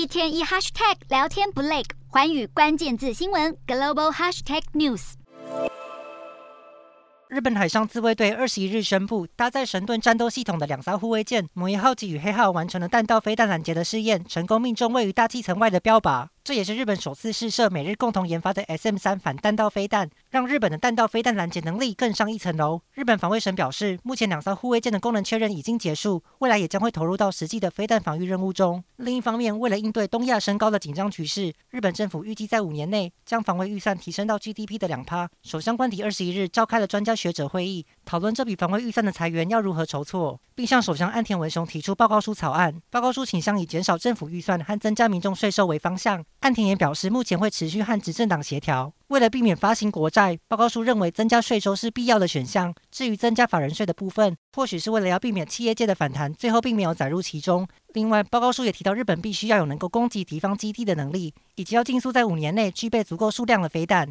一天一 hashtag 聊天不累，环宇关键字新闻 global hashtag news。日本海上自卫队二十一日宣布，搭载神盾战斗系统的两艘护卫舰“摩耶号”及“与黑号”完成了弹道飞弹拦截的试验，成功命中位于大气层外的标靶。这也是日本首次试射美日共同研发的 SM 三反弹道飞弹，让日本的弹道飞弹拦截能力更上一层楼。日本防卫省表示，目前两艘护卫舰的功能确认已经结束，未来也将会投入到实际的飞弹防御任务中。另一方面，为了应对东亚升高的紧张局势，日本政府预计在五年内将防卫预算提升到 GDP 的两趴。首相官邸二十一日召开了专家学者会议，讨论这笔防卫预算的财源要如何筹措，并向首相岸田文雄提出报告书草案。报告书倾向以减少政府预算和增加民众税收为方向。岸田也表示，目前会持续和执政党协调，为了避免发行国债，报告书认为增加税收是必要的选项。至于增加法人税的部分，或许是为了要避免企业界的反弹，最后并没有载入其中。另外，报告书也提到，日本必须要有能够攻击敌方基地的能力，以及要尽速在五年内具备足够数量的飞弹。